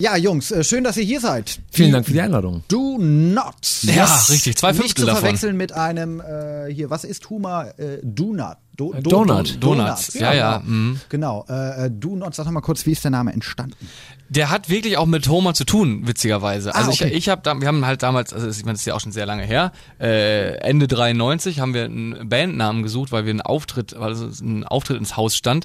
Ja, Jungs, äh, schön, dass ihr hier seid. Vielen Dank für die Einladung. Do Nots. Ja, richtig, zwei Nicht Fünftel zu davon. verwechseln mit einem, äh, hier, was ist Humor? Äh, Donut. Do, Äh, Donut. Donuts, ja, ja, Genau, mhm. genau. Äh, äh, Do Nots, sag doch mal kurz, wie ist der Name entstanden? Der hat wirklich auch mit Homer zu tun, witzigerweise. Also Ah, okay. ich, ich habe da, wir haben halt damals, also ich meine, das ist ja auch schon sehr lange her, äh, Ende 93 haben wir einen Bandnamen gesucht, weil wir einen Auftritt, weil es ein Auftritt ins Haus stand.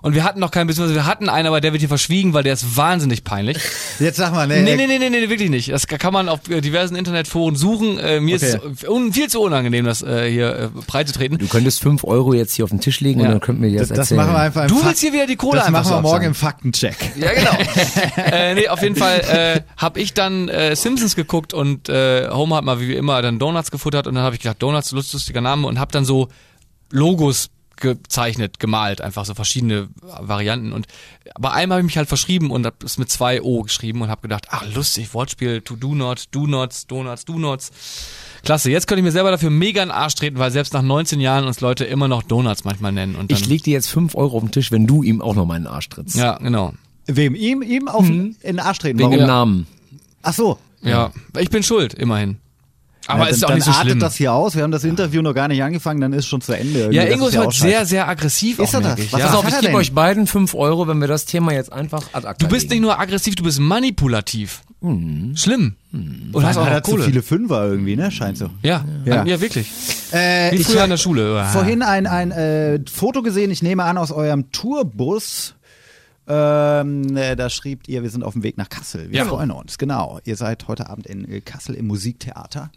Und wir hatten noch keinen, beziehungsweise wir hatten einen, aber der wird hier verschwiegen, weil der ist wahnsinnig peinlich. Jetzt sag mal, ne, Nee, nee, nee, nee, nee, wirklich nicht. Das kann man auf diversen Internetforen suchen. Äh, mir Okay. ist un viel zu unangenehm, das äh, hier äh, breit zu treten. Du könntest 5 Euro jetzt hier auf den Tisch legen und Ja. dann könnten wir dir das, Das, das erzählen. machen wir einfach Du willst hier wieder die Kohle Das einfach machen wir so morgen im Faktencheck. Ja, genau. äh, nee, auf jeden Fall äh, habe ich dann äh, Simpsons geguckt und äh, Homer hat mal wie immer dann Donuts gefuttert und dann habe ich gedacht, Donuts, lust- lustiger Name und habe dann so Logos gezeichnet, gemalt, einfach so verschiedene Varianten und bei einem habe ich mich halt verschrieben und habe es mit zwei O geschrieben und habe gedacht, ach lustig, Wortspiel, to do not, do nots, donuts, do nots. Klasse, jetzt könnte ich mir selber dafür mega in den Arsch treten, weil selbst nach 19 Jahren uns Leute immer noch Donuts manchmal nennen und dann, Ich leg dir jetzt 5 Euro auf den Tisch, wenn du ihm auch noch mal in den Arsch trittst. ja, genau. Wem? Ihm, ihm auf in den Arsch treten. Wegen Warum? dem Namen. Ach so. Ja, ich bin schuld, immerhin. Aber Ja, es ist dann, auch nicht so dann artet schlimm. das hier aus. Wir haben das Interview noch gar nicht angefangen, dann ist schon zu Ende. Irgendwie. Ja, Ingo ist heute sehr, sehr aggressiv. Ist auch, er das? Ich. Was Ja. hat Pass auf, ich gebe euch beiden 5 Euro, wenn wir das Thema jetzt einfach ad acta Du bist nicht nur aggressiv, du bist manipulativ. Schlimm. Und hast Hat auch noch zu Kohle. viele Fünfer irgendwie, ne? Scheint so. Ja, Ja. ja, wirklich. Äh, Wie ich früher habe in der Schule. Vorhin ein, ein äh, Foto gesehen, ich nehme an, aus eurem Tourbus. Ähm, äh, da schrieb ihr, wir sind auf dem Weg nach Kassel. Wir Ja. freuen uns, genau. Ihr seid heute Abend in Kassel im Musiktheater.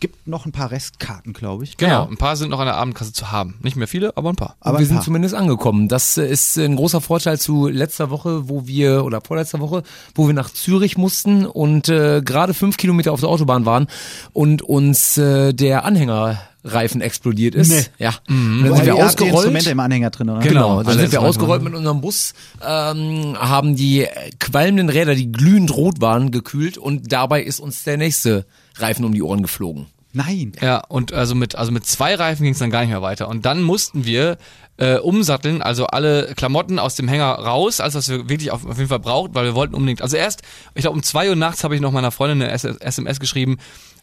Gibt noch ein paar Restkarten, glaube ich. Genau, ein paar sind noch an der Abendkasse zu haben. Nicht mehr viele, aber ein paar. Aber wir sind zumindest angekommen. Das äh, ist ein großer Vorteil zu letzter Woche, wo wir, oder vorletzter Woche, wo wir nach Zürich mussten und äh, gerade fünf Kilometer auf der Autobahn waren und uns äh, der Anhängerreifen explodiert ist. Nee. Ja. Und dann sind wir ausgerollt. Instrumente im Anhänger drin, oder? Genau, Genau, dann sind wir ausgerollt mit unserem Bus, ähm, haben die qualmenden Räder, die glühend rot waren, gekühlt und dabei ist uns der nächste Reifen um die Ohren geflogen. Nein. Ja, und also mit, also mit zwei Reifen ging es dann gar nicht mehr weiter. Und dann mussten wir äh, umsatteln, also alle Klamotten aus dem Hänger raus, als was wir wirklich auf, auf jeden Fall brauchten, weil wir wollten unbedingt. Also erst, ich glaube um zwei Uhr nachts habe ich noch meiner Freundin eine SMS geschrieben,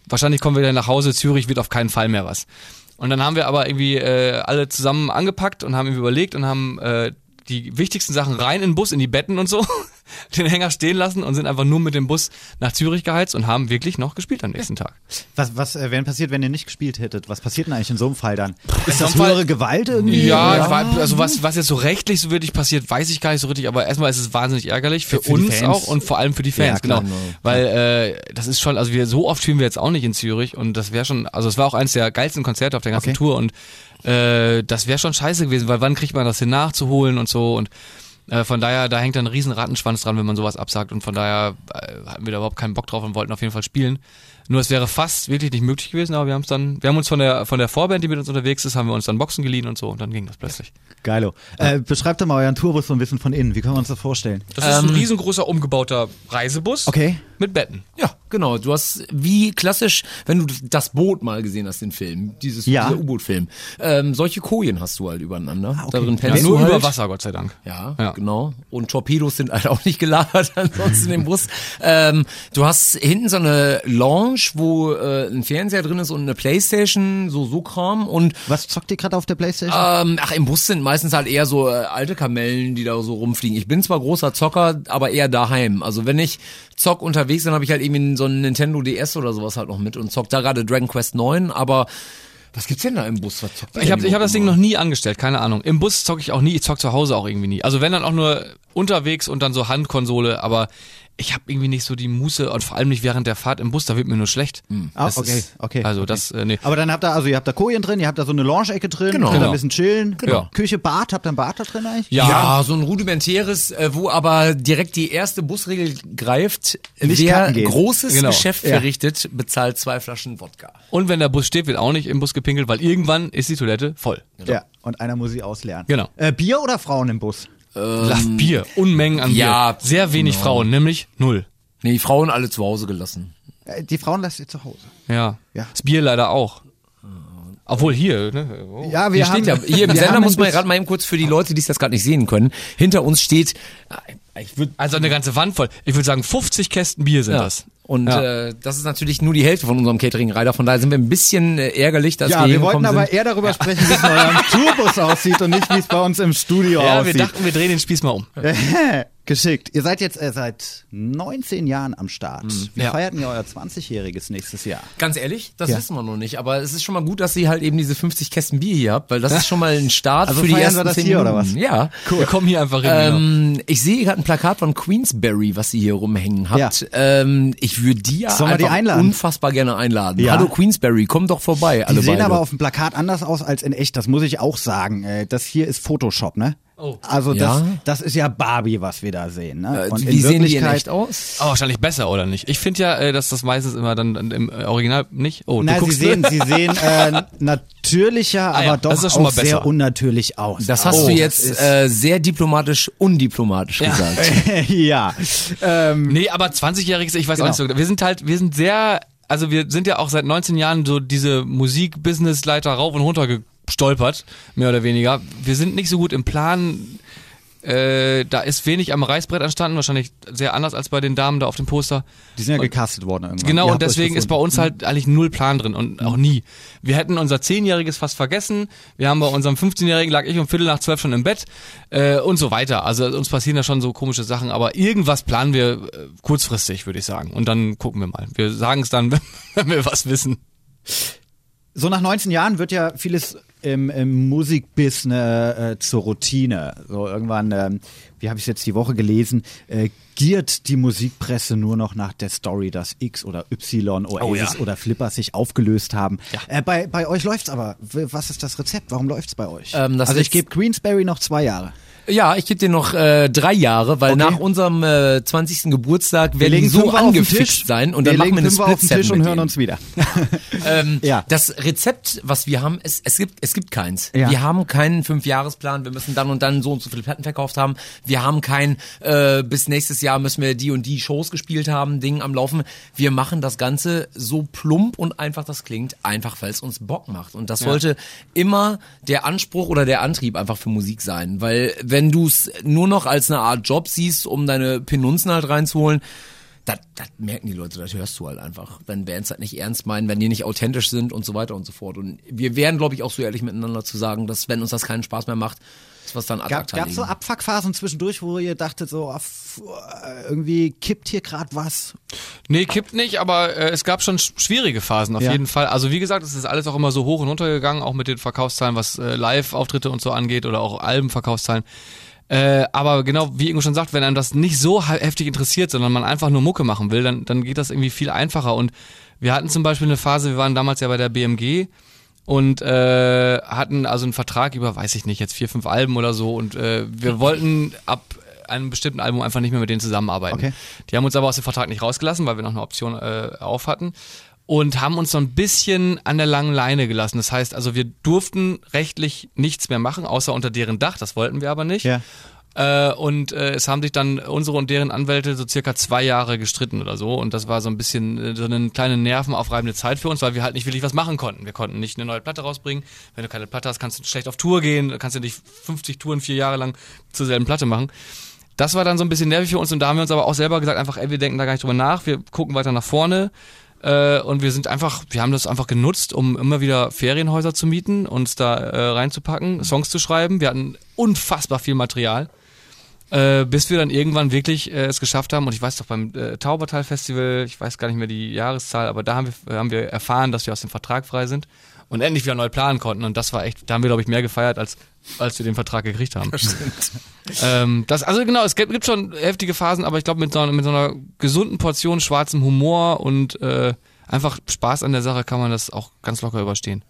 wahrscheinlich kommen wir wieder nach Hause, Zürich wird auf keinen Fall mehr was. Und dann haben wir aber irgendwie äh, alle zusammen angepackt und haben überlegt und haben äh, die wichtigsten Sachen rein in den Bus, in die Betten und so, den Hänger stehen lassen und sind einfach nur mit dem Bus nach Zürich geheizt und haben wirklich noch gespielt am nächsten Tag. Was, was äh, wäre passiert, wenn ihr nicht gespielt hättet? Was passiert denn eigentlich in so einem Fall dann? Ist das Fall- höhere Gewalt irgendwie? Ja, Ich war, also was, was jetzt so rechtlich so wirklich passiert, weiß ich gar nicht so richtig, aber erstmal ist es wahnsinnig ärgerlich für, Für uns auch und vor allem für die Fans, Ja, klar. genau. Weil äh, das ist schon, also wir so oft spielen wir jetzt auch nicht in Zürich und das wäre schon, also es war auch eines der geilsten Konzerte auf der ganzen Okay. Tour und äh, das wäre schon scheiße gewesen, weil wann kriegt man das hin nachzuholen und so und äh, von daher, da hängt dann ein riesen Rattenschwanz dran, wenn man sowas absagt und von daher äh, hatten wir da überhaupt keinen Bock drauf und wollten auf jeden Fall spielen. Nur es wäre fast wirklich nicht möglich gewesen, aber wir haben es dann, wir haben uns von der von der Vorband, die mit uns unterwegs ist, haben wir uns dann Boxen geliehen und so und dann ging das plötzlich. Geilo. Äh, beschreibt doch mal euren Tourbus so ein bisschen von innen. Wie können wir uns das vorstellen? Das ist ein riesengroßer umgebauter Reisebus Okay. mit Betten. Ja, genau. Du hast wie klassisch, wenn du das Boot mal gesehen hast, den Film, dieses Ja. U-Boot-Film, ähm, solche Kojen hast du halt übereinander. okay. Darin Ja, nur halt. über Wasser, Gott sei Dank. Ja, Ja. genau. Und Torpedos sind halt auch nicht gelagert ansonsten im Bus. Ähm, du hast hinten so eine Lounge, wo äh, ein Fernseher drin ist und eine Playstation, so so Kram und Was zockt ihr gerade auf der Playstation? ähm, ach, im Bus sind meistens halt eher so äh, alte Kamellen, die da so rumfliegen. Ich bin zwar großer Zocker, aber eher daheim. Also wenn ich zock unterwegs, dann habe ich halt irgendwie so einen Nintendo DS oder sowas halt noch mit und zock da gerade Dragon Quest 9, aber was gibt's denn da im Bus? Was zockt Ich habe hab das Ding noch nie angestellt, keine Ahnung. Im Bus zocke ich auch nie, ich zock zu Hause auch irgendwie nie. Also wenn dann auch nur unterwegs und dann so Handkonsole, aber ich habe irgendwie nicht so die Muße und vor allem nicht während der Fahrt im Bus, da wird mir nur schlecht. Ah, Das okay, ist- okay. Also okay. das, äh, nee. Aber dann habt ihr, also ihr habt da Kojen drin, ihr habt da so eine Lounge-Ecke drin, Genau. könnt da ein Genau. bisschen chillen. Genau. Küche, Bad, habt ihr ein Bad da drin eigentlich? Ja, Ja, so ein rudimentäres, äh, wo aber direkt die erste Busregel greift. Nicht Wer großes Genau. Geschäft Ja. verrichtet, bezahlt zwei Flaschen Wodka. und wenn der Bus steht, wird auch nicht im Bus gepinkelt, weil irgendwann ist die Toilette voll. Ja. Und einer muss sie ausleeren. Genau. Äh, Bier oder Frauen im Bus? Lass Bier, Unmengen an Bier. ja, Sehr wenig genau. Frauen, nämlich null. Nee, die Frauen alle zu Hause gelassen. Äh, die Frauen lasst ihr zu Hause. Ja. Ja. Das Bier leider auch. Obwohl hier, ne? Oh. Ja, Hier steht ja, hier im wir Sender haben muss man gerade mal eben kurz für die Leute, die es jetzt gerade nicht sehen können, hinter uns steht Ich würde Also eine ganze Wand voll. Ich würde sagen, 50 Kästen Bier sind ja. das. Und Ja. äh, das ist natürlich nur die Hälfte von unserem Catering-Reiter. Von daher sind wir ein bisschen äh, ärgerlich, dass Ja, wir wir hier wollten aber sind. eher darüber sprechen, wie es in eurem Tourbus aussieht und nicht, wie es bei uns im Studio Ja, wir aussieht. dachten, wir drehen den Spieß mal um. Geschickt. Ihr seid jetzt äh, seit 19 Jahren am Start. Wie Ja. feiert ihr euer 20-jähriges nächstes Jahr? Ganz ehrlich, das Ja. wissen wir noch nicht. Aber es ist schon mal gut, dass ihr halt eben diese 50 Kästen Bier hier habt, weil das ist schon mal ein Start Also für die feiern ersten wir das 10 hier, oder was? Ja. Wir kommen hier einfach hin. Ähm, ich sehe gerade ein Plakat von Queensberry, was ihr hier rumhängen habt. Ähm, ich würde die ja Sollen wir die einfach einladen? unfassbar gerne einladen. Ja. Hallo Queensberry, komm doch vorbei. Die alle sehen beide. aber auf dem Plakat anders aus als in echt, das muss ich auch sagen. Äh, Das hier ist Photoshop, ne? Oh. Also das, Ja. das ist ja Barbie, was wir da sehen. Ne? Äh, Und wie sehen die in echt aus? Aber wahrscheinlich besser, oder nicht? Ich finde ja, äh, dass das meistens immer dann im äh, Original nicht. Oh, Na, du sie sehen, sie sehen äh, natürlicher, Ah ja, aber doch das ist schon auch mal besser. sehr unnatürlich aus. Das hast Oh, du jetzt äh, sehr diplomatisch, undiplomatisch gesagt. ja. Ähm, Nee, aber 20-jähriges, ich weiß Genau. auch nicht so. Wir sind halt, wir sind sehr, also wir sind ja auch seit 19 Jahren so diese Musik-Business-Leiter rauf und runter gestolpert, mehr oder weniger. Wir sind nicht so gut im Plan. Äh, da ist wenig am Reißbrett entstanden, wahrscheinlich sehr anders als bei den Damen da auf dem Poster. die sind ja gecastet worden irgendwann. Genau, Ihr und deswegen ist bei uns halt eigentlich null Plan drin und auch nie. Wir hätten unser Zehnjähriges fast vergessen. Wir haben bei unserem 15-Jährigen lag ich um Viertel nach zwölf schon im Bett äh, und so weiter. Also uns passieren da schon so komische Sachen, aber irgendwas planen wir äh, kurzfristig, würde ich sagen. Und dann gucken wir mal. Wir sagen es dann, wenn wir was wissen. So nach 19 Jahren wird ja vieles im, im Musikbusiness äh, zur Routine. So irgendwann, ähm, wie habe ich es jetzt die Woche gelesen, äh, giert die Musikpresse nur noch nach der Story, dass X oder Y, Oasis Oh ja. oder Flipper sich aufgelöst haben. Ja. Äh, bei, bei euch läuft's aber. Was ist das Rezept? Warum läuft's bei euch? Ähm, also ich gebe Queensberry noch zwei Jahre. Ja, ich gebe dir noch äh, drei Jahre, weil Okay. nach unserem äh, 20. Geburtstag werden die so angefixt sein und dann wir machen wir eine auf Split Tisch und hören uns wieder. Ähm, Ja. Das Rezept, was wir haben, es, es gibt es gibt keins. Ja. Wir haben keinen Fünfjahresplan. Wir müssen dann und dann so und so viele Platten verkauft haben. Wir haben kein äh, bis nächstes Jahr müssen wir die und die Shows gespielt haben, Ding am Laufen. Wir machen das Ganze so plump und einfach das klingt, einfach weil es uns Bock macht. Und das sollte immer der Anspruch oder der Antrieb einfach für Musik sein, weil wenn du es nur noch als eine Art Job siehst, um deine Penunzen halt reinzuholen, das merken die Leute, das hörst du halt einfach. Wenn Bands halt nicht ernst meinen, wenn die nicht authentisch sind und so weiter und so fort. Und wir wären, glaube ich, auch so ehrlich miteinander zu sagen, dass wenn uns das keinen Spaß mehr macht, wir es dann ad Gab gab's so. Abfuckphasen zwischendurch, wo ihr dachtet so, ah, äh, irgendwie kippt hier gerade was? Nee, kippt nicht, aber äh, es gab schon sch- schwierige Phasen auf Ja. jeden Fall. Also wie gesagt, es ist alles auch immer so hoch und runter gegangen, auch mit den Verkaufszahlen, was äh, Live-Auftritte und so angeht oder auch Albenverkaufszahlen. Äh, aber genau, wie Ingo schon sagt, wenn einem das nicht so he- heftig interessiert, sondern man einfach nur Mucke machen will, dann, dann geht das irgendwie viel einfacher. Und wir hatten zum Beispiel eine Phase, wir waren damals ja bei der BMG und äh, hatten also einen Vertrag über, weiß ich nicht, jetzt vier, fünf Alben oder so und äh, wir wollten ab einem bestimmten Album einfach nicht mehr mit denen zusammenarbeiten. Okay. Die haben uns aber aus dem Vertrag nicht rausgelassen, weil wir noch eine Option äh, auf hatten und haben uns so ein bisschen an der langen Leine gelassen. Das heißt, also wir durften rechtlich nichts mehr machen, außer unter deren Dach, das wollten wir aber nicht. Ja. Äh, und äh, es haben sich dann unsere und deren Anwälte so circa zwei Jahre gestritten oder so. Und das war so ein bisschen äh, so eine kleine nervenaufreibende Zeit für uns, weil wir halt nicht wirklich was machen konnten. Wir konnten nicht eine neue Platte rausbringen. Wenn du keine Platte hast, kannst du schlecht auf Tour gehen, kannst du nicht 50 Touren vier Jahre lang zur selben Platte machen. Das war dann so ein bisschen nervig für uns und da haben wir uns aber auch selber gesagt, einfach, ey, wir denken da gar nicht drüber nach, wir gucken weiter nach vorne. Äh, und wir sind einfach, wir haben das einfach genutzt, um immer wieder Ferienhäuser zu mieten, uns da äh, reinzupacken, Songs zu schreiben. Wir hatten unfassbar viel Material äh, bis wir dann irgendwann wirklich äh, es geschafft haben. Und ich weiß doch beim äh, Taubertal Festival, ich weiß gar nicht mehr die Jahreszahl, aber da haben wir, haben wir erfahren, dass wir aus dem Vertrag frei sind und endlich wieder neu planen konnten. Und das war echt, da haben wir, glaube ich, mehr gefeiert, als, als wir den Vertrag gekriegt haben. Ähm, das, also genau, es gibt, gibt schon heftige Phasen, aber ich glaube, mit, so, einer- mit so einer gesunden Portion schwarzem Humor und äh, einfach Spaß an der Sache kann man das auch ganz locker überstehen.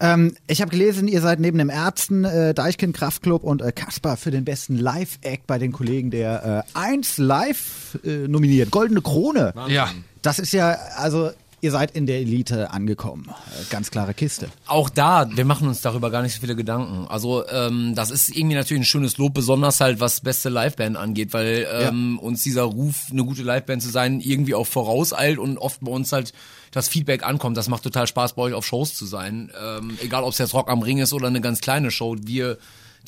Ähm, ich habe gelesen, ihr seid neben dem Ärzten, äh, Deichkind Kraftclub und äh, Kasper für den besten Live-Act bei den Kollegen der äh, 1 Live äh, nominiert. Goldene Krone. Ja. Das ist ja, also ihr seid in der Elite angekommen. Äh, ganz klare Kiste. Auch da, wir machen uns darüber gar nicht so viele Gedanken. Also ähm, das ist irgendwie natürlich ein schönes Lob, besonders halt was beste Liveband angeht, weil ähm, uns dieser Ruf, eine gute Liveband zu sein, irgendwie auch vorauseilt und oft bei uns halt das Feedback ankommt. Das macht total Spaß, bei euch auf Shows zu sein. Ähm, egal, ob es jetzt Rock am Ring ist oder eine ganz kleine Show. Wir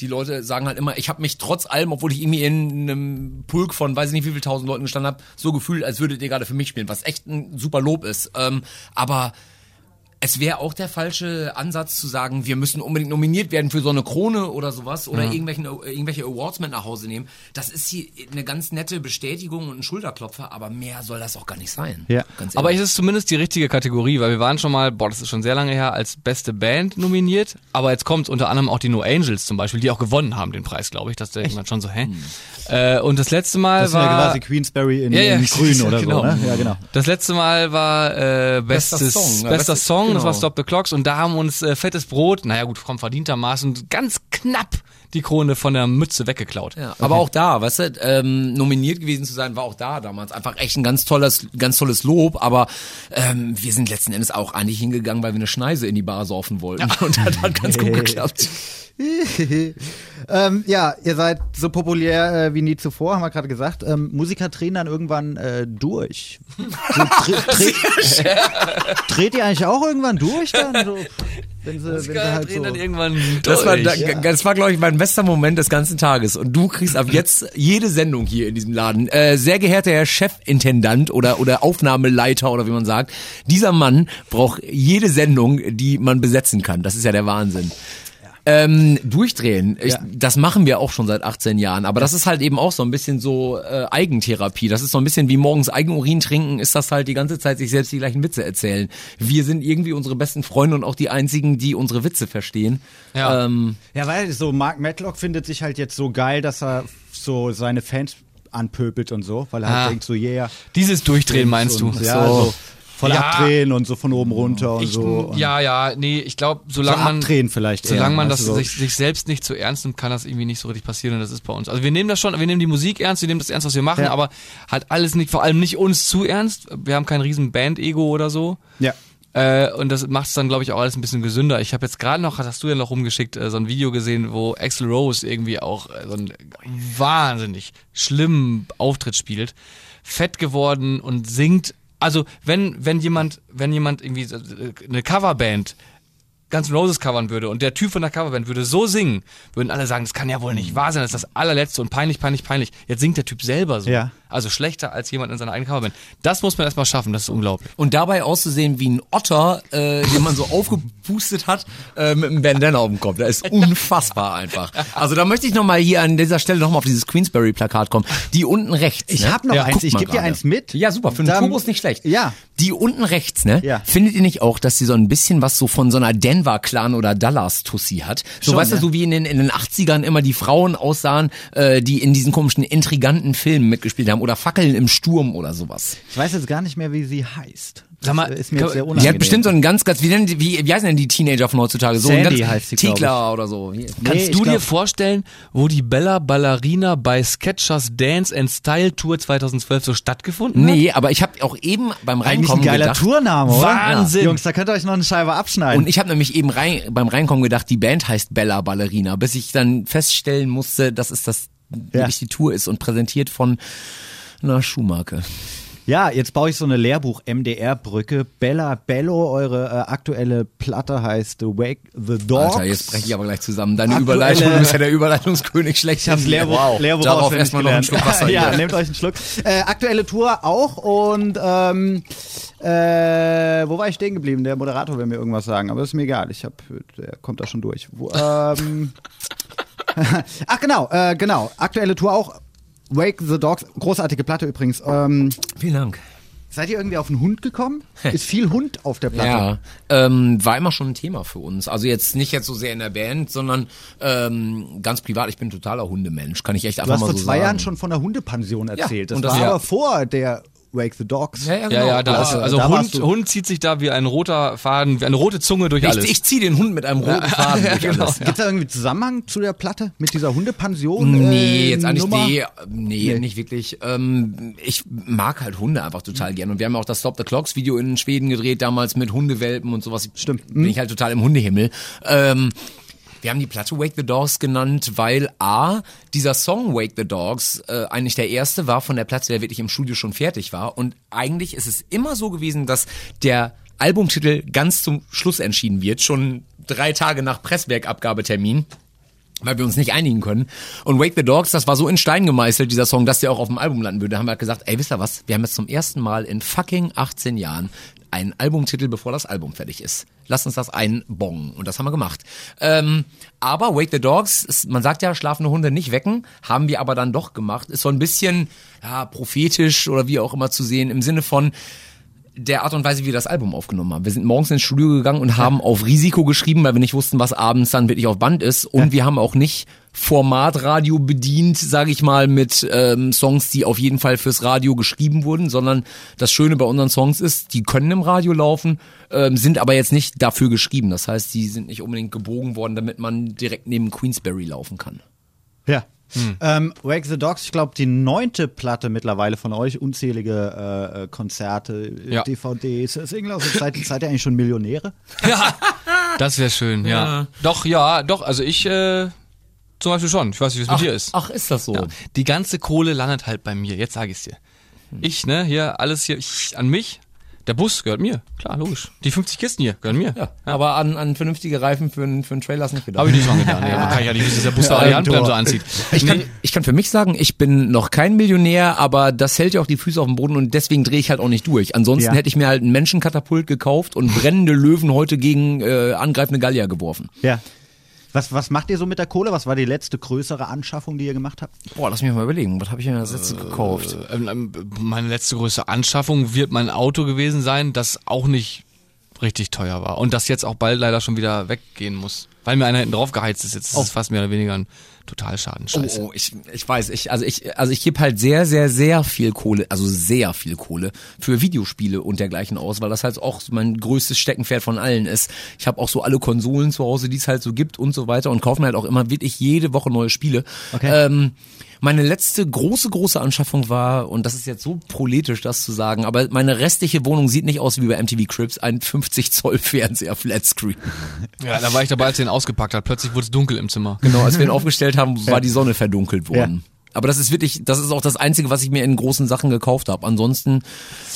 Die Leute sagen halt immer, ich habe mich trotz allem, obwohl ich irgendwie in einem Pulk von weiß ich nicht wie viel tausend Leuten gestanden habe, so gefühlt, als würdet ihr gerade für mich spielen, was echt ein super Lob ist. Ähm, aber es wäre auch der falsche Ansatz zu sagen, wir müssen unbedingt nominiert werden für so eine Krone oder sowas oder irgendwelchen, irgendwelche Awards mit nach Hause nehmen. Das ist hier eine ganz nette Bestätigung und ein Schulterklopfer, aber mehr soll das auch gar nicht sein. Ja. Ganz Aber es ist zumindest die richtige Kategorie, weil wir waren schon mal, boah, das ist schon sehr lange her, als beste Band nominiert. Aber jetzt kommt unter anderem auch die No Angels zum Beispiel, die auch gewonnen haben den Preis, glaube ich. Das denkt man schon so, hä? Äh, und das letzte Mal Das ist ja war quasi Queensberry in, Ja, ja, in grün oder genau. so, ne? Ja, genau. Das letzte Mal war äh, Bester bestes, Song, ja, bester bestes- Song, das war genau. Stop the Clocks und da haben uns äh, fettes Brot, naja gut, komm, verdientermaßen ganz knapp die Krone von der Mütze weggeklaut. Ja, aber auch da, weißt du, ähm, nominiert gewesen zu sein, war auch da damals einfach echt ein ganz tolles, ganz tolles Lob. Aber ähm, wir sind letzten Endes auch eigentlich hingegangen, weil wir eine Schneise in die Bar saufen wollten. Und das hat ganz gut geklappt. ähm, ja, ihr seid so populär äh, wie nie zuvor, haben wir gerade gesagt. Ähm, Musiker drehen dann irgendwann äh, durch. So, dreht ihr eigentlich auch irgendwann durch dann? So, wenn sie, wenn sie halt drehen so dann irgendwann Das war, da, durch. das war, glaube ich, mein bester Moment des ganzen Tages. Und du kriegst ab jetzt jede Sendung hier in diesem Laden. Äh, sehr geehrter Herr Chefintendant oder, oder Aufnahmeleiter oder wie man sagt, dieser Mann braucht jede Sendung, die man besetzen kann. Das ist ja der Wahnsinn. Ähm, durchdrehen, ich, Ja. das machen wir auch schon seit 18 Jahren, aber das ist halt eben auch so ein bisschen so äh, Eigentherapie. Das ist so ein bisschen wie morgens Eigenurin trinken, ist das halt die ganze Zeit sich selbst die gleichen Witze erzählen. Wir sind irgendwie unsere besten Freunde und auch die einzigen, die unsere Witze verstehen. Ja. Ähm, Ja, weil so Mark Matlock findet sich halt jetzt so geil, dass er so seine Fans anpöbelt und so, weil er Ah. halt denkt so, yeah. Dieses Durchdrehen meinst du? und, Ja, so voll Ja. abdrehen und so von oben runter und Ich, so. Ja, ja, nee, ich glaube, so solange man abdrehen vielleicht. eher, Solange man das so. sich, sich selbst nicht zu ernst nimmt, kann das irgendwie nicht so richtig passieren und das ist bei uns. Also wir nehmen das schon, wir nehmen die Musik ernst, wir nehmen das ernst, was wir machen, Ja. aber halt alles nicht, vor allem nicht uns zu ernst. Wir haben kein riesen Band-Ego oder so. Ja. Äh, und das macht es dann, glaube ich, auch alles ein bisschen gesünder. Ich habe jetzt gerade noch, hast du ja noch rumgeschickt, äh, so ein Video gesehen, wo Axel Rose irgendwie auch äh, so einen wahnsinnig schlimmen Auftritt spielt. Fett geworden und singt. Also wenn, wenn jemand, wenn jemand irgendwie äh, eine Coverband Guns N' Roses covern würde und der Typ von der Coverband würde so singen, würden alle sagen, das kann ja wohl nicht wahr sein, das ist das allerletzte und peinlich, peinlich, peinlich. Jetzt singt der Typ selber so. Ja. Also schlechter als jemand in seiner eigenen Coverband. Das muss man erstmal schaffen, das ist unglaublich. und dabei auszusehen wie ein Otter, äh, den man so aufgepustet hat, äh, mit einem Bandana auf dem Kopf. Das ist unfassbar einfach. Also da möchte ich nochmal hier an dieser Stelle nochmal auf dieses Queensberry-Plakat kommen. Die unten rechts. Ich ne? hab noch Ja, eins, ich mal geb dir eins mit. Ja, super, für einen Turbo ist nicht schlecht. Ja. Die unten rechts, ne? Ja. Findet ihr nicht auch, dass sie so ein bisschen was so von so einer Denver-Clan oder Dallas-Tussi hat? So, Schon, weißt du, ja. so wie in den, in den 80ern immer die Frauen aussahen, äh, die in diesen komischen, intriganten Filmen mitgespielt haben oder Fackeln im Sturm oder sowas. Ich weiß jetzt gar nicht mehr, wie sie heißt. Das Sag mal, ist mir kann- sehr unangenehm. Die hat bestimmt so einen ganz, ganz, wie, nennen die, wie, wie heißen denn die Teenager von heutzutage? So ein Sandy ganz heißt sie, glaub Tiegler oder so. Wie- Kannst du dir vorstellen, wo die Bella Ballerina bei Sketchers Dance and Style Tour 2012 so stattgefunden hat? Nee, aber ich habe auch eben beim Eigentlich ein Reinkommen geiler gedacht. Tourname, oder? Wahnsinn. Ja. Jungs, da könnt ihr euch noch eine Scheibe abschneiden. Und ich habe nämlich eben rein, beim Reinkommen gedacht, die Band heißt Bella Ballerina, bis ich dann feststellen musste, dass es das Ja. wirklich die Tour ist und präsentiert von einer Schuhmarke. Ja, jetzt baue ich so eine Lehrbuch-MDR-Brücke. Bella Bello, eure äh, aktuelle Platte heißt Wake the Dogs. Alter, jetzt breche ich aber gleich zusammen. Deine Aktuelle- Überleitung, du bist ja der Überleitungskönig schlecht. Ich hab's Lehrbuch, Lehrbuch Darauf erstmal noch einen. Schluck Wasser ja, hier. nehmt euch einen Schluck. Äh, aktuelle Tour auch und ähm, äh, wo war ich stehen geblieben? Der Moderator will mir irgendwas sagen, aber ist mir egal. Ich hab, der kommt da schon durch. Wo, ähm, Ach genau, äh, genau. Aktuelle Tour auch. Wake the Dogs, großartige Platte übrigens. Ähm, Vielen Dank. seid ihr irgendwie auf den Hund gekommen? Ist viel Hund auf der Platte? Ja, ähm, war immer schon ein Thema für uns. Also jetzt nicht jetzt so sehr in der Band, sondern ähm, ganz privat. Ich bin totaler Hundemensch, kann ich echt Du einfach hast mal vor so zwei sagen. Jahren schon von der Hundepension erzählt. das und das- war ja. aber vor der Wake the Dogs. Ja, ja, Ja, genau. ja, da ist, Da- also da Hund. Hund zieht sich da wie ein roter Faden, wie eine rote Zunge durch alles. Ich, ich ziehe den Hund mit einem roten Faden durch genau. alles. Gibt es da irgendwie Zusammenhang zu der Platte mit dieser Hundepension? Nee, äh, jetzt eigentlich nee, nee, Nee. nicht wirklich. Ähm, ich mag halt Hunde einfach total gern und wir haben auch das Stop the Clocks Video in Schweden gedreht damals mit Hundewelpen und sowas. Stimmt. Bin ich halt total im Hundehimmel. Ähm, wir haben die Platte Wake the Dogs genannt, weil A, dieser Song Wake the Dogs äh, eigentlich der erste war von der Platte, der wirklich im Studio schon fertig war. Und eigentlich ist es immer so gewesen, dass der Albumtitel ganz zum Schluss entschieden wird, schon drei Tage nach Presswerkabgabetermin. weil wir uns nicht einigen können. Und Wake the Dogs, das war so in Stein gemeißelt, dieser Song, dass der auch auf dem Album landen würde. Da haben wir halt gesagt, ey, wisst ihr was? Wir haben jetzt zum ersten Mal in fucking 18 Jahren einen Albumtitel, bevor das Album fertig ist. Lass uns das einbongen. Und das haben wir gemacht. Ähm, aber Wake the Dogs, ist, man sagt ja, schlafende Hunde nicht wecken, haben wir aber dann doch gemacht. Ist so ein bisschen ja, prophetisch oder wie auch immer zu sehen, im Sinne von, der Art und Weise, wie wir das Album aufgenommen haben. Wir sind morgens ins Studio gegangen und haben auf Risiko geschrieben, weil wir nicht wussten, was abends dann wirklich auf Band ist. Und wir haben auch nicht Formatradio bedient, sage ich mal, mit ähm, Songs, die auf jeden Fall fürs Radio geschrieben wurden, sondern das Schöne bei unseren Songs ist, die können im Radio laufen, ähm, sind aber jetzt nicht dafür geschrieben. Das heißt, die sind nicht unbedingt gebogen worden, damit man direkt neben Queensberry laufen kann. Ja. Ähm, Wake the Dogs, ich glaube, die neunte Platte mittlerweile von euch, unzählige äh, äh, Konzerte, Ja. DVDs. Also seid, seid ihr eigentlich schon Millionäre? Ja, das wäre schön, ja. Ja. Doch, ja, doch, also ich äh, zum Beispiel schon. Ich weiß nicht, wie es mit dir ist. ach, ist das so? Ja. Die ganze Kohle landet halt bei mir, jetzt sage ich's dir. Ich, ne, hier, alles hier ich, an mich. Der Bus gehört mir, klar, logisch. Die 50 Kisten hier gehören mir. Ja, aber an, an vernünftige Reifen für, einen- für einen Trailer ist nicht gedacht. Habe ich nicht dran getan. Ja, man kann ja nicht wissen, dass der Bus da die Handbremse anzieht. Ich kann, ich kann für mich sagen, ich bin noch kein Millionär, aber das hält ja auch die Füße auf dem Boden und deswegen drehe ich halt auch nicht durch. Ansonsten Ja. hätte ich mir halt einen Menschenkatapult gekauft und brennende Löwen heute gegen äh, angreifende Gallier geworfen. Ja. Was, was macht ihr so mit der Kohle? Was war die letzte größere Anschaffung, die ihr gemacht habt? Boah, lass mich mal überlegen, was habe ich mir als letztes gekauft? Ähm, ähm, Meine letzte größte Anschaffung wird mein Auto gewesen sein, das auch nicht richtig teuer war und das jetzt auch bald leider schon wieder weggehen muss, weil mir einer hinten drauf geheizt ist. Jetzt ist es fast mehr oder weniger ein Totalschaden. Oh, Scheiße. oh, ich, ich weiß, ich, also ich, also ich gebe halt sehr, sehr, sehr viel Kohle, also sehr viel Kohle für Videospiele und dergleichen aus, weil das halt auch mein größtes Steckenpferd von allen ist. Ich habe auch so alle Konsolen zu Hause, die es halt so gibt und so weiter und kaufe mir halt auch immer wirklich jede Woche neue Spiele. Okay. Ähm, meine letzte große, große Anschaffung war, und das ist jetzt so proletisch, das zu sagen, aber meine restliche Wohnung sieht nicht aus wie bei MTV Cribs, ein 50 Zoll Fernseher Flatscreen. Ja, da war ich dabei, als er ihn ausgepackt hat. Plötzlich wurde es dunkel im Zimmer. Genau, als wir ihn aufgestellt haben, war die Sonne verdunkelt worden. Aber das ist wirklich, das ist auch das Einzige, was ich mir in großen Sachen gekauft habe. Ansonsten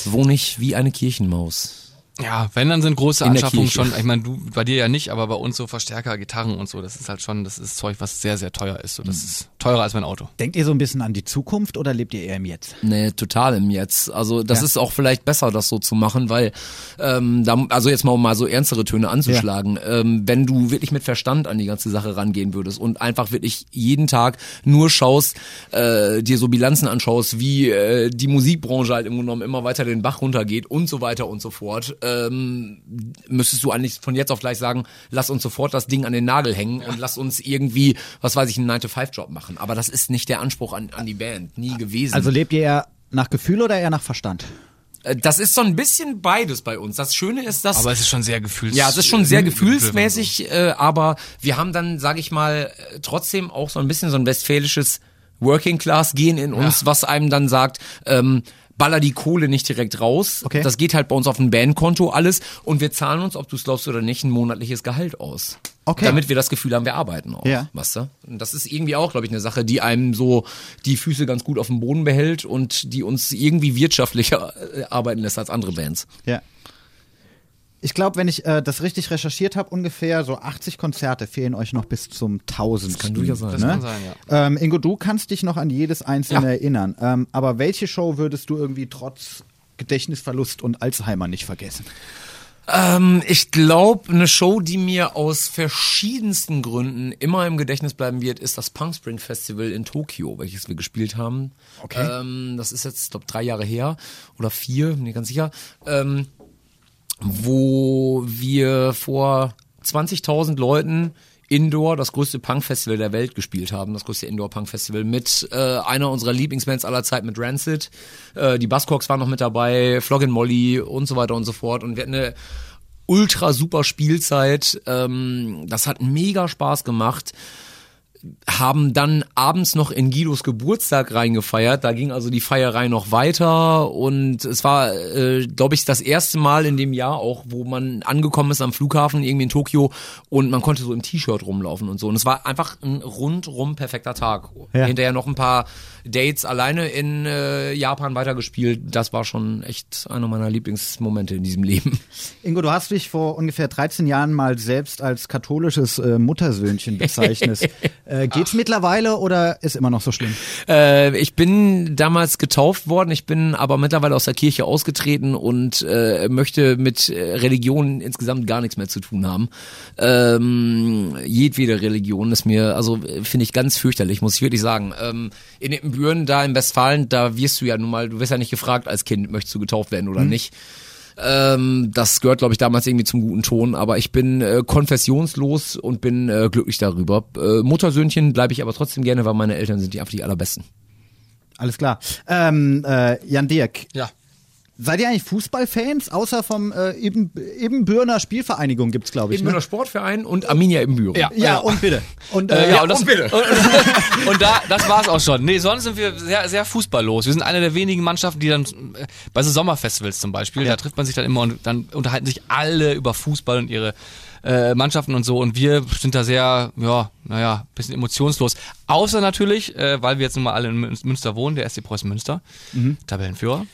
wohne ich wie eine Kirchenmaus. Ja, wenn dann sind große In Anschaffungen schon, ich meine, du bei dir ja nicht, aber bei uns so Verstärker, Gitarren und so, das ist halt schon, das ist Zeug, was sehr, sehr teuer ist. So, das ist teurer als mein Auto. Denkt ihr so ein bisschen an die Zukunft oder lebt ihr eher im Jetzt? Nee, total im Jetzt. Also das Ja. ist auch vielleicht besser, das so zu machen, weil ähm, da, also jetzt mal um mal so ernstere Töne anzuschlagen, ähm, wenn du wirklich mit Verstand an die ganze Sache rangehen würdest und einfach wirklich jeden Tag nur schaust, äh, dir so Bilanzen anschaust, wie äh, die Musikbranche halt im Grunde genommen immer weiter den Bach runtergeht und so weiter und so fort, ähm, müsstest du eigentlich von jetzt auf gleich sagen, lass uns sofort das Ding an den Nagel hängen und lass uns irgendwie, was weiß ich, einen 9-to-5-Job machen. Aber das ist nicht der Anspruch an, an die Band, nie gewesen. Also lebt ihr eher nach Gefühl oder eher nach Verstand? Äh, Das ist so ein bisschen beides bei uns. Das Schöne ist, dass Aber es ist schon sehr gefühls. ja, es ist schon sehr äh, gefühlsmäßig, äh, aber wir haben dann, sage ich mal, äh, trotzdem auch so ein bisschen so ein westfälisches Working Class Gehen in uns, was einem dann sagt, ähm, baller die Kohle nicht direkt raus. Okay. Das geht halt bei uns auf ein Bandkonto alles und wir zahlen uns, ob du es glaubst oder nicht, ein monatliches Gehalt aus. Okay. Damit wir das Gefühl haben, wir arbeiten auch. Ja. Weißt du? Und das ist irgendwie auch, glaube ich, eine Sache, die einem so die Füße ganz gut auf dem Boden behält und die uns irgendwie wirtschaftlicher äh, arbeiten lässt als andere Bands. Ja. Ich glaube, wenn ich äh, das richtig recherchiert habe, ungefähr so 80 Konzerte fehlen euch noch bis zum 1000. Das kann durchaus sein. Das Ne? kann sein, ja. Ähm, Ingo, du kannst dich noch an jedes einzelne Ja. erinnern. Ähm, aber welche Show würdest du irgendwie trotz Gedächtnisverlust und Alzheimer nicht vergessen? Ähm, ich glaube, eine Show, die mir aus verschiedensten Gründen immer im Gedächtnis bleiben wird, ist das Punk Spring Festival in Tokio, welches wir gespielt haben. Okay. Ähm, das ist jetzt, glaube drei Jahre her oder vier, bin nicht ganz sicher. Ähm, wo wir vor 20.000 Leuten Indoor, das größte Punk-Festival der Welt gespielt haben, das größte Indoor-Punk-Festival mit äh, einer unserer Lieblingsbands aller Zeit, mit Rancid. Äh, die Buzzcocks waren noch mit dabei, Floggin Molly und so weiter und so fort. Und wir hatten eine ultra super Spielzeit. Ähm, das hat mega Spaß gemacht haben dann abends noch in Guidos Geburtstag reingefeiert. Da ging also die Feierei noch weiter und es war, äh, glaube ich, das erste Mal in dem Jahr auch, wo man angekommen ist am Flughafen irgendwie in Tokio und man konnte so im T-Shirt rumlaufen und so. Und es war einfach ein rundrum perfekter Tag. Ja. Hinterher noch ein paar Dates alleine in äh, Japan weitergespielt. Das war schon echt einer meiner Lieblingsmomente in diesem Leben. Ingo, du hast dich vor ungefähr 13 Jahren mal selbst als katholisches äh, Muttersöhnchen bezeichnet. äh, geht's mittlerweile oder ist immer noch so schlimm? Äh, ich bin damals getauft worden, ich bin aber mittlerweile aus der Kirche ausgetreten und äh, möchte mit äh, Religion insgesamt gar nichts mehr zu tun haben. Ähm, jedwede Religion ist mir, also äh, finde ich ganz fürchterlich, muss ich wirklich sagen. Ähm, in Ippenbüren, da in Westfalen, da wirst du ja nun mal, du wirst ja nicht gefragt als Kind, möchtest du getauft werden oder nicht. Ähm, das gehört, glaube ich, damals irgendwie zum guten Ton, aber ich bin äh, konfessionslos und bin äh, glücklich darüber. Äh, Muttersöhnchen bleibe ich aber trotzdem gerne, weil meine Eltern sind die einfach die allerbesten. Alles klar. Ähm, äh, Jan Dirk, Ja. Seid ihr eigentlich Fußballfans? Außer vom äh, Eben, Ebenbürner Spielvereinigung gibt's, glaube ich. Ebenbürner Ne? Sportverein und Arminia Ebenbüren. Ja. Ja, und bitte. Und, äh, Äh, ja, und, das, und bitte. Und, und, da, das war's auch schon. Nee, sonst sind wir sehr, sehr fußballlos. Wir sind eine der wenigen Mannschaften, die dann äh, bei so Sommerfestivals zum Beispiel, da trifft man sich dann immer und dann unterhalten sich alle über Fußball und ihre äh, Mannschaften und so. Und wir sind da sehr, ja, naja, bisschen emotionslos. Außer natürlich, äh, weil wir jetzt nun mal alle in Mün- Münster wohnen, der SC Preußen Münster, Tabellenführer.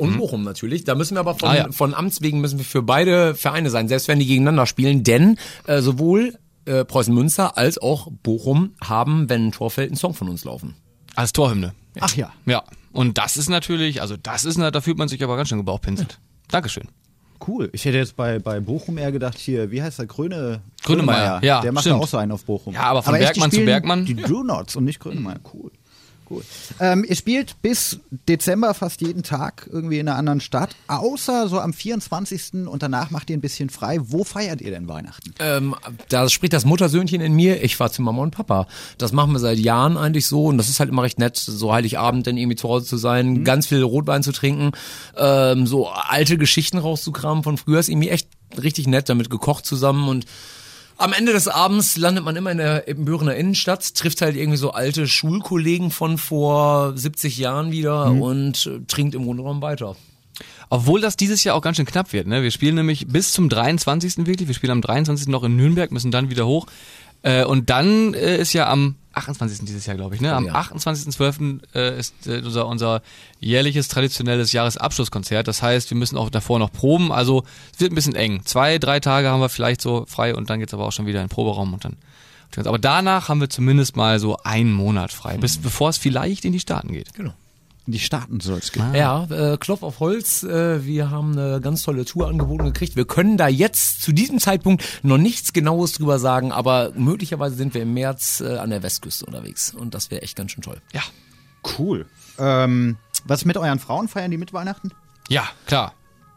Und Bochum natürlich. Da müssen wir aber von, Ah, ja. von Amts wegen müssen wir für beide Vereine sein, selbst wenn die gegeneinander spielen, denn äh, sowohl äh, Preußen Münster als auch Bochum haben, wenn ein Tor fällt, einen Song von uns laufen. Als Torhymne. Ach ja. Ja. Und das ist natürlich, also das ist, da fühlt man sich aber ganz schön gebauchpinselt. Dankeschön. Cool. Ich hätte jetzt bei, bei Bochum eher gedacht, hier, wie heißt der? Gröne, Grönemeyer, ja, Der macht stimmt. ja auch so einen auf Bochum. Ja, aber von echt, die Bergmann zu spielen Bergmann. Die Drew Knots und nicht Grönemeyer. Cool. Cool. Ähm, ihr spielt bis Dezember fast jeden Tag irgendwie in einer anderen Stadt, außer so am 24. und danach macht ihr ein bisschen frei. Wo feiert ihr denn Weihnachten? Ähm, da spricht das Muttersöhnchen in mir, ich fahr zu Mama und Papa. Das machen wir seit Jahren eigentlich so und das ist halt immer recht nett, so Heiligabend dann irgendwie zu Hause zu sein, ganz viel Rotwein zu trinken, ähm, so alte Geschichten rauszukramen von früher ist irgendwie echt richtig nett, damit gekocht zusammen und am Ende des Abends landet man immer in der Ebenbürener Innenstadt, trifft halt irgendwie so alte Schulkollegen von vor 70 Jahren wieder und äh, trinkt im genommen weiter. Obwohl das dieses Jahr auch ganz schön knapp wird. Ne? Wir spielen nämlich bis zum 23. wirklich. Wir spielen am 23. noch in Nürnberg, müssen dann wieder hoch. Äh, und dann äh, ist ja am 28. dieses Jahr, glaube ich. Ne? Am Ja. 28.12. Äh, ist äh, unser, unser jährliches traditionelles Jahresabschlusskonzert. Das heißt, wir müssen auch davor noch proben. Also es wird ein bisschen eng. Zwei, drei Tage haben wir vielleicht so frei und dann geht's aber auch schon wieder in den Proberaum und dann. Aber danach haben wir zumindest mal so einen Monat frei, bis bevor es vielleicht in die Staaten geht. Genau. In die Staaten soll es gehen. Ja, äh, Klopf auf Holz, äh, wir haben eine ganz tolle Tour angeboten gekriegt. Wir können da jetzt zu diesem Zeitpunkt noch nichts Genaues drüber sagen, aber möglicherweise sind wir im März äh, an der Westküste unterwegs und das wäre echt ganz schön toll. Ja. Cool. Ähm, was mit euren Frauen? Feiern die mit Weihnachten? Ja, klar.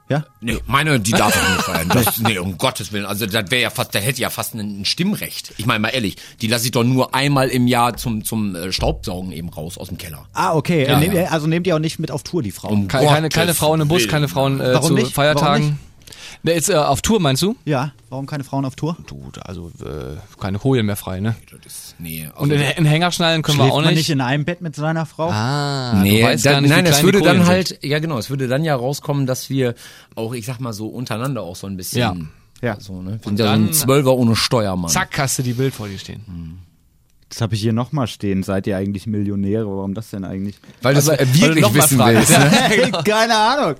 Ja? Nee, meine, die darf ich nicht feiern. Das, nee, um Gottes Willen. Also das wäre ja fast, der hätte ja fast ein, ein Stimmrecht. Ich meine mal ehrlich, die lasse ich doch nur einmal im Jahr zum, zum äh, Staubsaugen eben raus aus dem Keller. Ah, okay. Ja, äh, ja. ihr- Also nehmt ihr auch nicht mit auf Tour, die Frauen? Um Keine, keine, keine Frauen im Bus, keine Frauen äh, Warum zu nicht? Warum Feiertagen. Ne, jetzt äh, auf Tour meinst du? Ja, warum keine Frauen auf Tour? Du, also äh, keine Kohlen mehr frei, ne? Ist, nee, also, Und in, in Hängerschnallen können wir auch man nicht. nicht in einem Bett mit seiner Frau? ah, Nee, du weißt dann, gar nicht, nein, es würde dann halt, ja genau, es würde dann ja rauskommen, dass wir auch, ich sag mal so, untereinander auch so ein bisschen. Ja. Ja. So, ne? Sind ja so dann- ein Zwölfer ohne Steuermann. sind. Zack, hast du die Bild vor dir stehen. Das habe ich hier nochmal stehen. Seid ihr eigentlich Millionäre? Warum das denn eigentlich? Weil Also, äh, weil du wirklich mal wissen willst. ja. Ne? Keine Ahnung.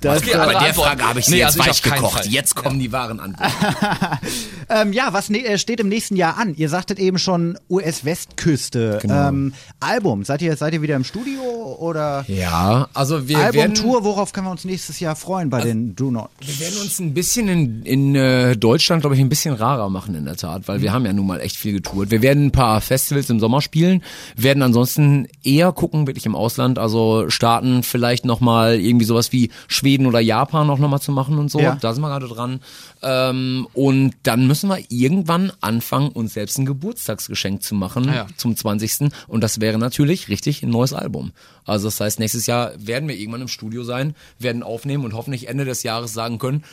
Das, Okay, äh, Aber der. Frage habe ich Nee, also jetzt ich weich gekocht. Fall. Jetzt kommen die wahren Antworten. ähm, ja, was ne äh, steht im nächsten Jahr an? Ihr sagtet eben schon US-Westküste. Genau. Ähm, Album. Seid ihr, seid ihr wieder im Studio oder Ja, also wir werden, Albumtour? Worauf können wir uns nächstes Jahr freuen bei den Do Not? wir werden uns ein bisschen in, in äh, Deutschland, glaube ich, ein bisschen rarer machen in der Tat, weil wir haben ja nun mal echt viel getourt. Wir werden ein paar Festivals im Sommer spielen, werden ansonsten eher gucken, wirklich im Ausland, also starten vielleicht nochmal irgendwie sowas wie Schweden oder Japan auch nochmal zu machen und so. Ja. Da sind wir gerade dran. Ähm, und dann müssen wir irgendwann anfangen, uns selbst ein Geburtstagsgeschenk zu machen ja. zum 20. Und das wäre natürlich richtig ein neues Album. Also das heißt, nächstes Jahr werden wir irgendwann im Studio sein, werden aufnehmen und hoffentlich Ende des Jahres sagen können,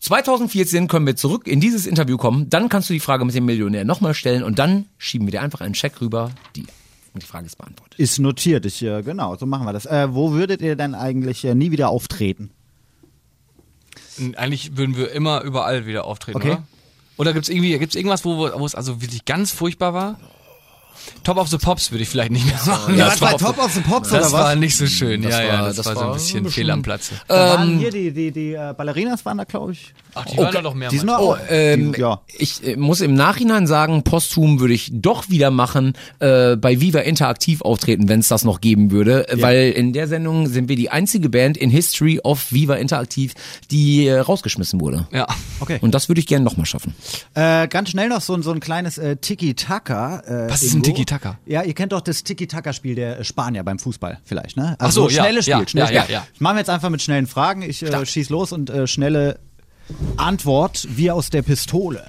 2014 können wir zurück in dieses Interview kommen, dann kannst du die Frage mit dem Millionär nochmal stellen und dann schieben wir dir einfach einen Scheck rüber, die, und die Frage ist beantwortet. Ist notiert. Ich, äh, genau, so machen wir das. Äh, wo würdet ihr denn eigentlich äh, nie wieder auftreten? Eigentlich würden wir immer überall wieder auftreten, Okay. oder? Oder gibt's irgendwie, gibt's irgendwas, wo, wo es also wirklich ganz furchtbar war? Top of the Pops würde ich vielleicht nicht mehr sagen. Ja, Das war Top of the Pops Das oder was? war nicht so schön. Das ja, ja, war- das, das war so ein bisschen ein bisschen- fehl am Platze. Waren Ähm, hier die, die, die äh, Ballerinas waren da, glaube ich. Ach, die waren doch noch mehr. Die sind Mann. auch, Ähm, die, ja. Ich äh, muss im Nachhinein sagen, posthum würde ich doch wieder machen, äh, bei Viva Interaktiv auftreten, wenn es das noch geben würde, äh, weil in der Sendung sind wir die einzige Band in History of Viva Interaktiv, die äh, rausgeschmissen wurde. ja. Okay. Und das würde ich gerne nochmal schaffen. Äh, ganz schnell noch so, ein- so ein kleines äh, Tiki-Taka. Äh, Was ist ein. Tiki-Taka? Ja, ihr kennt doch das Tiki-Taka-Spiel der äh, Spanier beim Fußball vielleicht, ne? Ach so, ja, schnelles Spiel. ja, schnelles ja, Spiel. ja, ja. Machen wir jetzt einfach mit schnellen Fragen. Ich äh, schieß los und äh, schnelle Antwort wie aus der Pistole.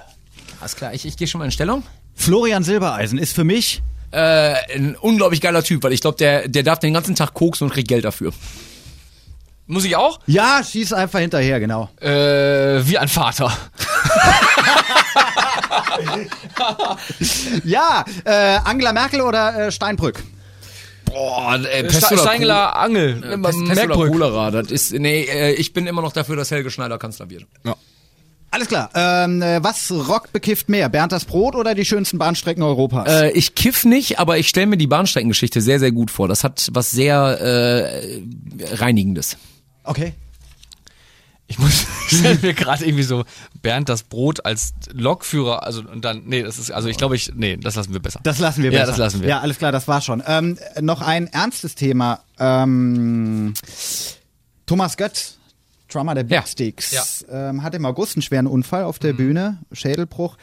Alles klar, ich, ich gehe schon mal in Stellung. Florian Silbereisen ist für mich Äh, ein unglaublich geiler Typ, weil ich glaube, der, der darf den ganzen Tag koksen und kriegt Geld dafür. Muss ich auch? ja, schieß einfach hinterher, genau. Äh, wie ein Vater. Ja, äh, Angela Merkel oder äh, Steinbrück? Boah, äh, Ste Steingeler Angel. Pest, Pest oder. Cholera, das ist, nee, äh, ich bin immer noch dafür, dass Helge Schneider Kanzler wird. Ja. Alles klar. Ähm, äh, was Rock bekifft mehr? Bernd das Brot oder die schönsten Bahnstrecken Europas? Äh, ich kiff nicht, aber ich stelle mir die Bahnstreckengeschichte sehr, sehr gut vor. Das hat was sehr äh, Reinigendes. okay. Ich muss, stelle mir gerade irgendwie so Bernd das Brot als Lokführer, also und dann, nee, das ist, also ich glaube ich, nee, das lassen wir besser. Das lassen wir Ja, besser. das lassen wir. Ja, alles klar, das war schon. Ähm, noch ein ernstes Thema. Ähm, Thomas Götz, Drummer der Ja. Beatsticks, ähm, hat im August einen schweren Unfall auf der Bühne, Schädelbruch.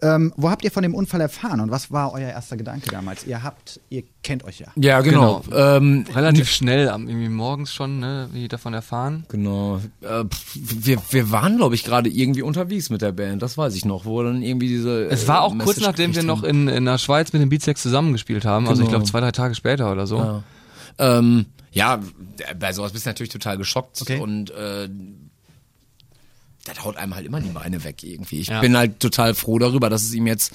Ähm, wo habt ihr von dem Unfall erfahren und was war euer erster Gedanke damals? Ihr habt, ihr kennt euch ja. Ja, genau. Ähm, Relativ schnell, am- irgendwie morgens schon, ne, wie davon erfahren. Genau. Äh, wir, wir waren, glaube ich, gerade irgendwie unterwegs mit der Band, das weiß ich noch, wo dann irgendwie diese. Es war äh, auch kurz Message nachdem wir noch in, in der Schweiz mit den Beatsex zusammengespielt haben, also ich Genau. glaube zwei, drei Tage später oder so. Ja. Ähm, ja, bei sowas bist du natürlich total geschockt Okay. und äh, das haut einem halt immer die Beine weg irgendwie. Ich Ja. bin halt total froh darüber, dass es ihm jetzt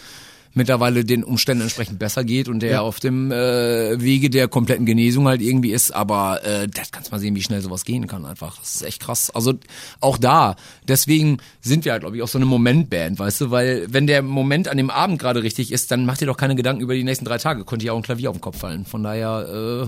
mittlerweile den Umständen entsprechend besser geht und der Ja. auf dem äh, Wege der kompletten Genesung halt irgendwie ist, aber äh, das kannst mal sehen, wie schnell sowas gehen kann einfach. Das ist echt krass. Also auch da, deswegen sind wir halt, glaube ich, auch so eine Momentband, weißt du, weil wenn der Moment an dem Abend gerade richtig ist, dann macht ihr doch keine Gedanken über die nächsten drei Tage. Konnte ja auch ein Klavier auf den Kopf fallen. Von daher äh,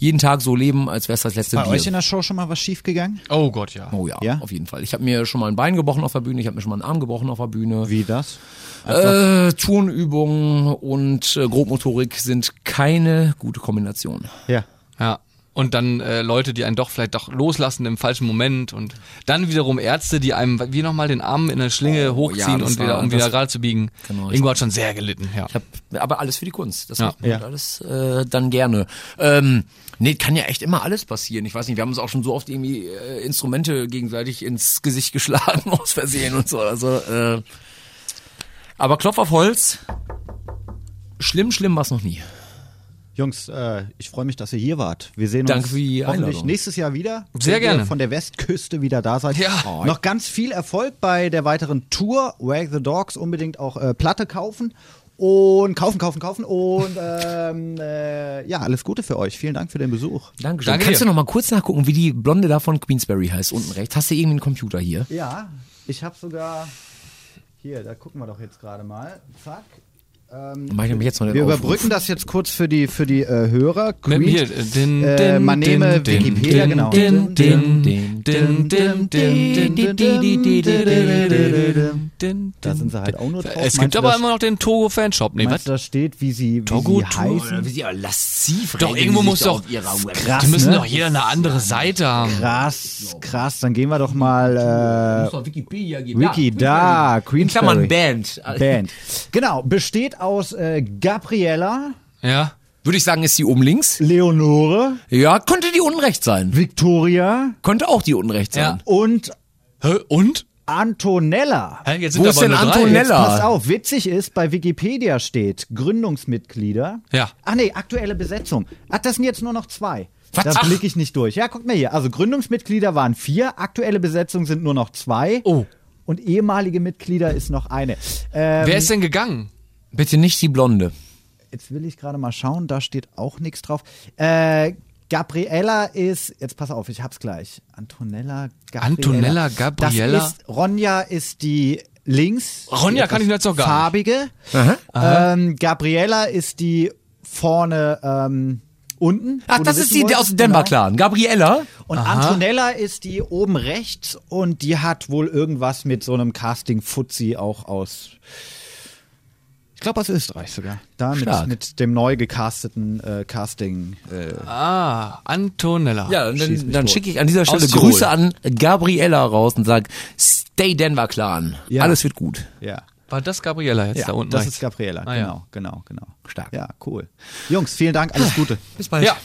jeden Tag so leben, als wäre es das letzte Bei Bier. euch in der Show schon mal was schiefgegangen? Oh Gott, ja. Oh ja, Ja? auf jeden Fall. Ich habe mir schon mal ein Bein gebrochen auf der Bühne, ich habe mir schon mal einen Arm gebrochen auf der Bühne. Wie das? Äh, Turnübungen und äh, Grobmotorik sind keine gute Kombination. Ja. Ja. Und dann äh, Leute, die einen doch vielleicht doch loslassen im falschen Moment und dann wiederum Ärzte, die einem wie nochmal den Arm in eine Schlinge Oh, hochziehen ja, und wieder, war- um wieder gerade zu biegen. Genau, ich- Ingo hat schon sehr gelitten, ja. Ich hab, aber alles für die Kunst. Das Ja. macht man Ja. alles äh, dann gerne. Ähm, nee, kann ja echt immer alles passieren. Ich weiß nicht, wir haben uns auch schon so oft irgendwie äh, Instrumente gegenseitig ins Gesicht geschlagen aus Versehen und so. Also, äh, aber Klopf auf Holz. Schlimm, schlimm war's noch nie. Jungs, äh, ich freue mich, dass ihr hier wart. Wir sehen Danke uns hoffentlich Einladung. nächstes Jahr wieder. Sehr wenn ihr gerne. Von der Westküste wieder da seid. Ja. Oh, Noch ganz viel Erfolg bei der weiteren Tour. Wag the Dogs unbedingt auch äh, Platte kaufen. Und kaufen, kaufen, kaufen. Und ähm, äh, ja, alles Gute für euch. Vielen Dank für den Besuch. Dankeschön. Danke Kannst dir. du noch mal kurz nachgucken, wie die Blonde da von Queensberry heißt, unten rechts? Hast du irgendwie einen Computer hier? Ja, ich habe sogar. Hier, da gucken wir doch jetzt gerade mal. Zack. Ähm, wir überbrücken das jetzt kurz für die, für die äh, Hörer. Creed, hier, din, din, äh, man nehme Wikipedia, genau din, da sind sie halt auch nur drauf. Es gibt aber immer noch den Togo Fanshop. Nee, was? da steht, wie sie, wie Togo sie heißen. Wie sie ja Doch, irgendwo muss doch, krass, ne? die müssen ne? doch jeder eine andere Seite haben. Krass, krass, dann gehen wir doch mal, äh, Wikipedia gehen. Wiki, da, da Queen Klammern Band. Band. Genau, besteht aus, äh, Gabriella. Ja. Würde ich sagen, ist die oben links. Leonore. Ja, könnte die unrecht sein. Victoria. Könnte auch die unrecht sein. Ja. Und. Hä, und? Antonella. Hä, jetzt sind Wo aber ist denn. Antonella? Jetzt pass auf, witzig ist, bei Wikipedia steht Gründungsmitglieder. Ja. Ach nee, aktuelle Besetzung. Ach, das sind jetzt nur noch zwei. Was? Da blicke ich nicht durch. Ja, guck mal hier. Also Gründungsmitglieder waren vier, aktuelle Besetzung sind nur noch zwei. Oh. Und ehemalige Mitglieder ist noch eine. Ähm, Wer ist denn gegangen? Bitte nicht die Blonde. Jetzt will ich gerade mal schauen, da steht auch nichts drauf. Äh, Gabriella ist, jetzt pass auf, ich hab's gleich. Antonella Gabriella. Antonella Gabriella? Das ist, Ronja ist die links. die Ronja kann ich jetzt noch gar Farbige. Ähm, Gabriella ist die vorne ähm, unten. Ach, das ist die wolltest. aus dem Denver Genau. Clan. Gabriella. Und Antonella ist die oben rechts und die hat wohl irgendwas mit so einem Casting-Fuzzi auch aus. Ich glaube aus Österreich sogar. Da mit, mit dem neu gecasteten äh, Casting. Äh, Ah, Antonella. Ja, dann, dann schicke ich an dieser Stelle Aus Tirol. Grüße an Gabriella raus und sag, stay Denver Clan. Ja. Alles wird gut. ja. War das Gabriella jetzt ja, da unten? das rechts? ist Gabriella. Ah, ja. genau, genau, genau. Stark. Ja, cool. Jungs, vielen Dank, alles Gute. Bis bald. Ja,